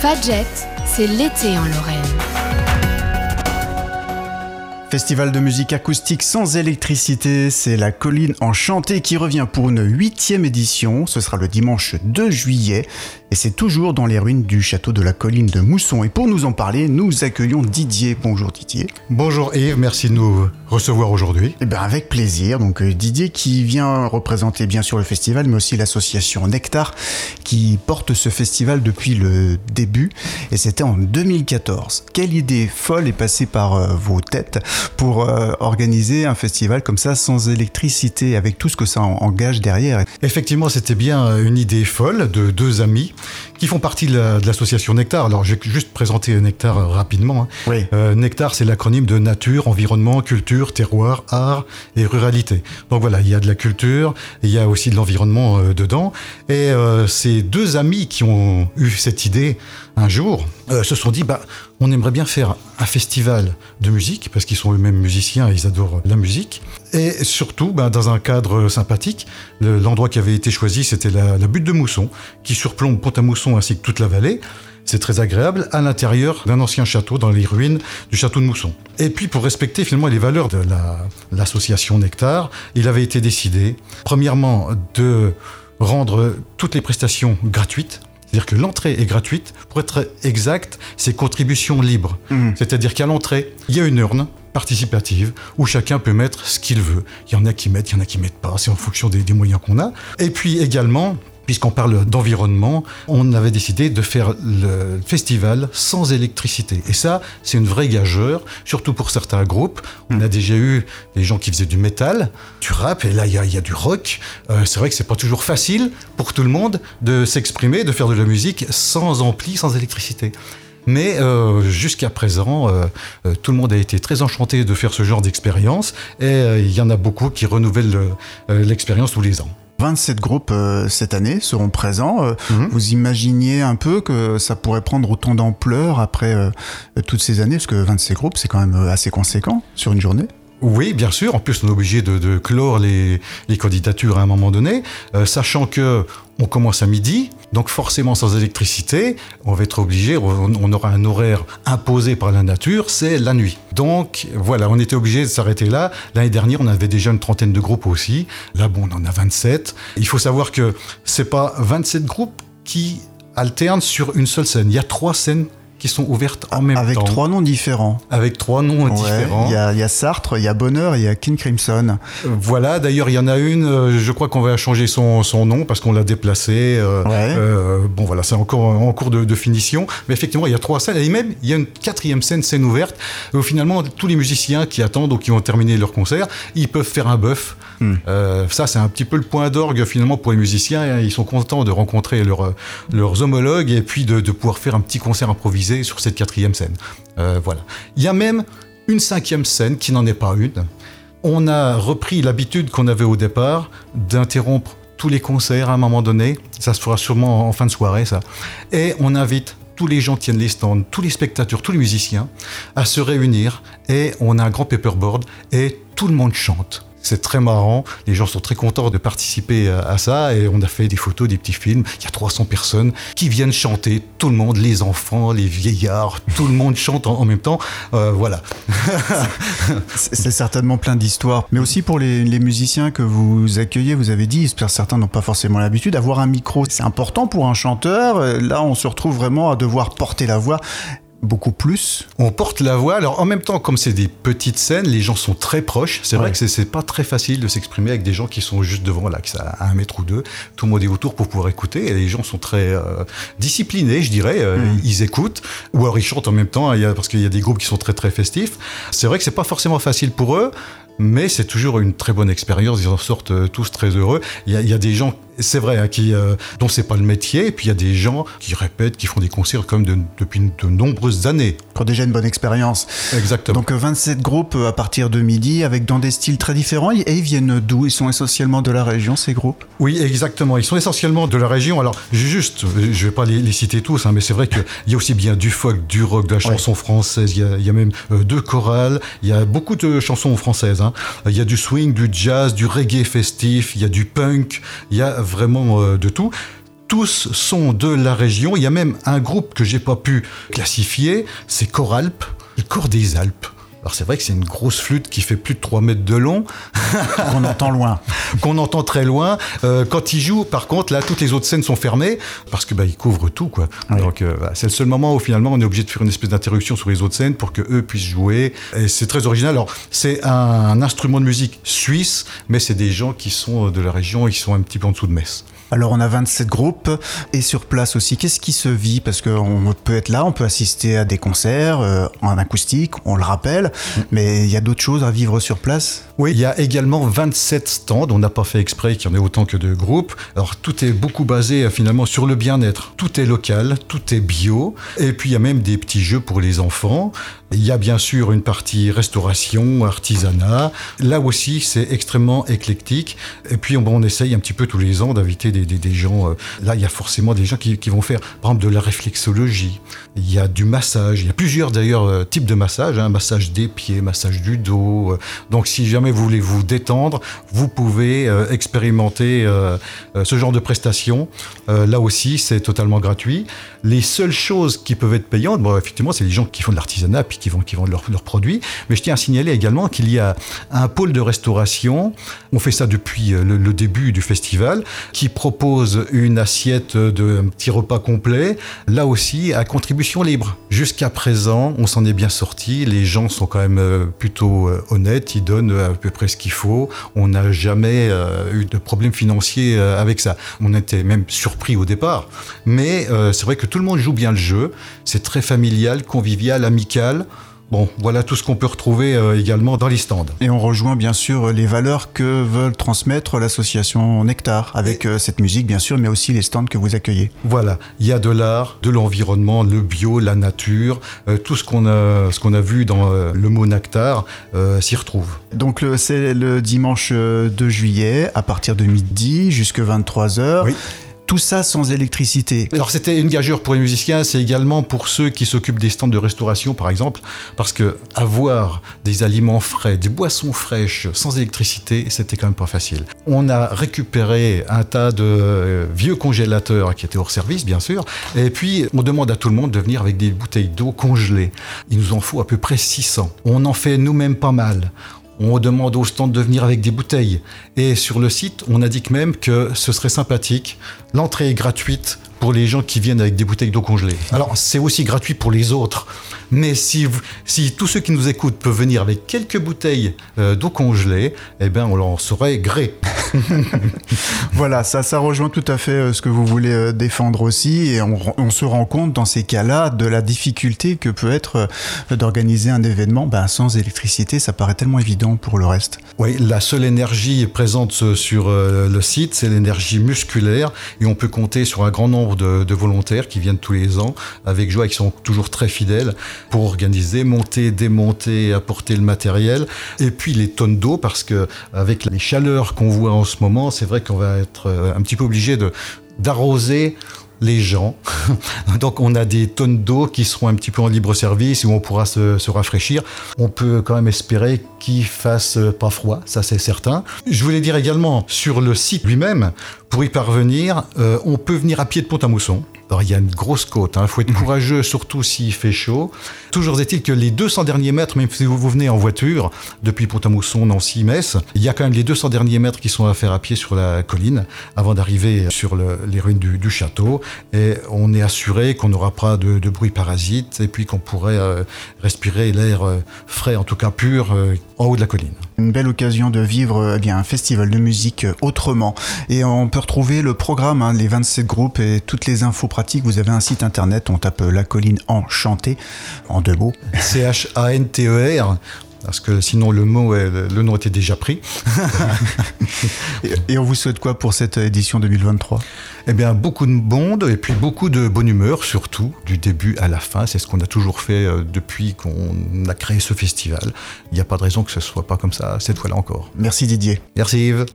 Fadjet, c'est l'été en Lorraine. Festival de musique acoustique sans électricité, c'est la colline enchantée qui revient pour une huitième édition. Ce sera le dimanche 2 juillet et c'est toujours dans les ruines du château de la colline de Mousson. Et pour nous en parler, nous accueillons Didier. Bonjour Didier. Bonjour Yves, merci de nous recevoir aujourd'hui. Eh bien avec plaisir. Donc euh, Didier qui vient représenter bien sûr le festival, mais aussi l'association Nectar qui porte ce festival depuis le début. Et c'était en 2014. Quelle idée folle est passée par euh, vos têtes pour euh, organiser un festival comme ça sans électricité, avec tout ce que ça engage derrière. Effectivement, c'était bien une idée folle de deux amis qui font partie de l'association Nectar. Alors, je vais juste présenter Nectar euh, rapidement. Hein. Oui. Euh, Nectar, c'est l'acronyme de nature, environnement, culture, terroir, art et ruralité. Donc voilà, il y a de la culture, il y a aussi de l'environnement euh, dedans. Et ces deux amis qui ont eu cette idée un jour se sont dit, bah, on aimerait bien faire un festival de musique, parce qu'ils sont eux-mêmes musiciens et ils adorent la musique. Et surtout, bah, dans un cadre sympathique, l'endroit qui avait été choisi, c'était la, la butte de Mousson, qui surplombe Pont-à-Mousson ainsi que toute la vallée. C'est très agréable à l'intérieur d'un ancien château dans les ruines du château de Mousson. Et puis pour respecter finalement les valeurs de l'association Nectar, il avait été décidé premièrement de rendre toutes les prestations gratuites c'est-à-dire que l'entrée est gratuite. Pour être exact, c'est contribution libre. Mmh. C'est-à-dire qu'à l'entrée, il y a une urne participative où chacun peut mettre ce qu'il veut. Il y en a qui mettent, il y en a qui mettent pas. C'est en fonction des moyens qu'on a. Et puis également, puisqu'on parle d'environnement, on avait décidé de faire le festival sans électricité. Et ça, c'est une vraie gageure, surtout pour certains groupes. On a déjà eu des gens qui faisaient du métal, du rap, et là, il y, a, du rock. Euh, c'est vrai que c'est pas toujours facile pour tout le monde de s'exprimer, de faire de la musique sans ampli, sans électricité. Mais euh, jusqu'à présent, euh, tout le monde a été très enchanté de faire ce genre d'expérience et il y en a beaucoup qui renouvellent l'expérience tous les ans. 27 groupes euh, cette année seront présents. Euh, mhm. Vous imaginiez un peu que ça pourrait prendre autant d'ampleur après euh, toutes ces années, parce que 27 groupes, c'est quand même assez conséquent sur une journée oui, bien sûr. En plus, on est obligé de, clore les, candidatures à un moment donné, euh, sachant que on commence à midi, donc forcément sans électricité, on va être obligé, on, aura un horaire imposé par la nature, c'est la nuit. Donc voilà, on était obligé de s'arrêter là. L'année dernière, on avait déjà une trentaine de groupes aussi. Là, bon, on en a 27. Il faut savoir que c'est pas 27 groupes qui alternent sur une seule scène. Il y a trois scènes qui sont ouvertes en même Avec temps. Avec trois noms différents. Avec trois noms différents. Il y, a, y, a Sartre, il y a Bonheur il y a King Crimson. Voilà, d'ailleurs, il y en a une, euh, je crois qu'on va changer son, son nom parce qu'on l'a déplacé. Euh, euh, bon, voilà, c'est encore en cours de, de, finition. Mais effectivement, il y a trois scènes. Et même, il y a une quatrième scène, scène ouverte, où finalement, tous les musiciens qui attendent ou qui ont terminé leur concert, ils peuvent faire un bœuf. Hmm. ça, c'est un petit peu le point d'orgue finalement pour les musiciens. Ils sont contents de rencontrer leur, leurs homologues et puis de, de pouvoir faire un petit concert improvisé sur cette quatrième scène. Euh, voilà. Il y a même une cinquième scène qui n'en est pas une. On a repris l'habitude qu'on avait au départ d'interrompre tous les concerts à un moment donné. Ça se fera sûrement en fin de soirée, ça. Et on invite tous les gens qui tiennent les stands, tous les spectateurs, tous les musiciens à se réunir et on a un grand paperboard et tout le monde chante. C'est très marrant. Les gens sont très contents de participer à ça et on a fait des photos, des petits films. Il y a 300 personnes qui viennent chanter. Tout le monde, les enfants, les vieillards, tout le monde chante en, même temps. Euh, voilà. c'est certainement plein d'histoires. Mais aussi pour les, musiciens que vous accueillez, vous avez dit, certains n'ont pas forcément l'habitude d'avoir un micro. C'est important pour un chanteur. Là, on se retrouve vraiment à devoir porter la voix beaucoup plus. On porte la voix. Alors en même temps, comme c'est des petites scènes, les gens sont très proches. C'est vrai que c'est pas très facile de s'exprimer avec des gens qui sont juste devant, sont à un mètre ou deux. Tout le monde est autour pour pouvoir écouter. Et les gens sont très euh, disciplinés, je dirais. Euh, mm. Ils écoutent ou alors ils chantent en même temps. Parce qu'il y a des groupes qui sont très très festifs. C'est vrai que c'est pas forcément facile pour eux mais c'est toujours une très bonne expérience. Ils en sortent euh, tous très heureux. Il y a, il y a des gens, c'est vrai, hein, qui, euh, dont c'est pas le métier, et puis il y a des gens qui répètent, qui font des concerts comme depuis de nombreuses années. Qui ont déjà une bonne expérience. Exactement. Donc 27 groupes euh, à partir de midi, avec dans des styles très différents. Et ils viennent d'où? Ils sont essentiellement de la région, ces groupes? Oui, exactement. Ils sont essentiellement de la région. Alors, juste, je vais pas les, citer tous, hein, mais c'est vrai qu'il y a aussi bien du folk, du rock, de la chanson française. Il y, a, il y a, même deux chorales. Il y a beaucoup de chansons françaises. Hein. Il y a du swing, du jazz, du reggae festif, il y a du punk, il y a vraiment euh, de tout. tous sont de la région. Il y a même un groupe que j'ai pas pu classifier, c'est Coralp, le corps des Alpes. Alors c'est vrai que c'est une grosse flûte qui fait plus de 3 mètres de long. Qu'on entend loin. Qu'on entend très loin. Euh, quand il joue, par contre, là, toutes les autres scènes sont fermées parce que bah, il couvre tout. Quoi. Donc euh, c'est le seul moment où finalement on est obligé de faire une espèce d'interruption sur les autres scènes pour que eux puissent jouer. Et c'est très original. Alors c'est un, instrument de musique suisse, mais c'est des gens qui sont de la région et qui sont un petit peu en dessous de Metz. Alors on a 27 groupes et sur place aussi, qu'est-ce qui se vit? Parce qu'on peut être là, on peut assister à des concerts euh, en acoustique, on le rappelle, mais il y a d'autres choses à vivre sur place? Oui, il y a également 27 stands, on n'a pas fait exprès qu'il y en ait autant que de groupes. Alors tout est beaucoup basé euh, finalement sur le bien-être. Tout est local, tout est bio, et puis il y a même des petits jeux pour les enfants. Il y a bien sûr une partie restauration, artisanat. Là aussi, c'est extrêmement éclectique. Et puis, on, on, essaye un petit peu tous les ans d'inviter des, des, gens. Euh, là, il y a forcément des gens qui, vont faire, par exemple, de la réflexologie. Il y a du massage. Il y a plusieurs, d'ailleurs, euh, types de massage. Hein, massage des pieds, massage du dos. Euh. Donc, si jamais vous voulez vous détendre, vous pouvez expérimenter ce genre de prestations. là aussi, c'est totalement gratuit. Les seules choses qui peuvent être payantes, bon, effectivement, c'est les gens qui font de l'artisanat puis qui vendent leurs produits. Mais je tiens à signaler également qu'il y a un pôle de restauration. On fait ça depuis le, le début du festival, qui propose une assiette de petit repas complet. Là aussi, à contribution libre. Jusqu'à présent, on s'en est bien sorti. Les gens sont quand même euh, plutôt euh, honnêtes. Ils donnent à peu près ce qu'il faut. On n'a jamais euh, eu de problème financier avec ça. On était même surpris au départ. Mais c'est vrai que tout le monde joue bien le jeu. C'est très familial, convivial, amical. Bon, voilà tout ce qu'on peut retrouver euh, également dans les stands. Et on rejoint bien sûr les valeurs que veulent transmettre l'association Nectar, avec euh, cette musique bien sûr, mais aussi les stands que vous accueillez. Voilà, il y a de l'art, de l'environnement, le bio, la nature, euh, tout ce qu'on a, ce qu'on a vu dans le mot Nectar s'y retrouve. Donc c'est le dimanche 2 juillet, à partir de midi jusqu'à 23h. Oui. Tout ça sans électricité. Alors c'était une gageure pour les musiciens, c'est également pour ceux qui s'occupent des stands de restauration par exemple, parce que avoir des aliments frais, des boissons fraîches sans électricité, c'était quand même pas facile. On a récupéré un tas de euh, vieux congélateurs qui étaient hors service bien sûr, et puis on demande à tout le monde de venir avec des bouteilles d'eau congelées. Il nous en faut à peu près 600. On en fait nous-mêmes pas mal on demande au stand de venir avec des bouteilles. Et sur le site, on indique même que ce serait sympathique. L'entrée est gratuite pour les gens qui viennent avec des bouteilles d'eau congelée. Alors, c'est aussi gratuit pour les autres. Mais si, si tous ceux qui nous écoutent peuvent venir avec quelques bouteilles euh, d'eau congelée, eh bien, on leur serait gré. voilà, ça, ça rejoint tout à fait euh, ce que vous voulez euh, défendre aussi. Et on, on se rend compte dans ces cas-là de la difficulté que peut être d'organiser un événement ben, sans électricité. Ça paraît tellement évident pour le reste. Oui, la seule énergie présente sur le site, c'est l'énergie musculaire. Et on peut compter sur un grand nombre de, volontaires qui viennent tous les ans avec joie et qui sont toujours très fidèles pour organiser, monter, démonter, apporter le matériel. Et puis les tonnes d'eau, parce que avec les chaleurs qu'on voit en ce moment, c'est vrai qu'on va être euh, un petit peu obligé d'arroser les gens. Donc on a des tonnes d'eau qui seront un petit peu en libre service où on pourra se, se rafraîchir. On peut quand même espérer qu'il fasse pas froid, ça c'est certain. Je voulais dire également sur le site lui-même, pour y parvenir, euh, on peut venir à pied de Pont-à-Mousson. Alors il y a une grosse côte, il hein. faut être courageux, surtout s'il fait chaud. Toujours est-il que les 200 derniers mètres, même si vous venez en voiture, depuis Pont-à-Mousson, Nancy, Metz, il y a quand même les 200 derniers mètres qui sont à faire à pied sur la colline avant d'arriver sur le, les ruines du, du, château. Et on est assuré qu'on n'aura pas de, de, bruit parasite et puis qu'on pourrait euh, respirer l'air euh, frais, en tout cas pur, euh, en haut de la colline. Une belle occasion de vivre eh bien, un festival de musique autrement. Et on peut retrouver le programme, hein, les 27 groupes et toutes les infos pratique, vous avez un site internet, on tape La Colline Enchantée en deux mots. C-H-A-N-T-E-R parce que sinon le mot, le nom était déjà pris. et on vous souhaite quoi pour cette édition 2023 Eh bien, beaucoup de monde et puis beaucoup de bonne humeur, surtout du début à la fin. C'est ce qu'on a toujours fait euh, depuis qu'on a créé ce festival. Il n'y a pas de raison que ce soit pas comme ça cette fois-là encore. Merci Didier. Merci Yves.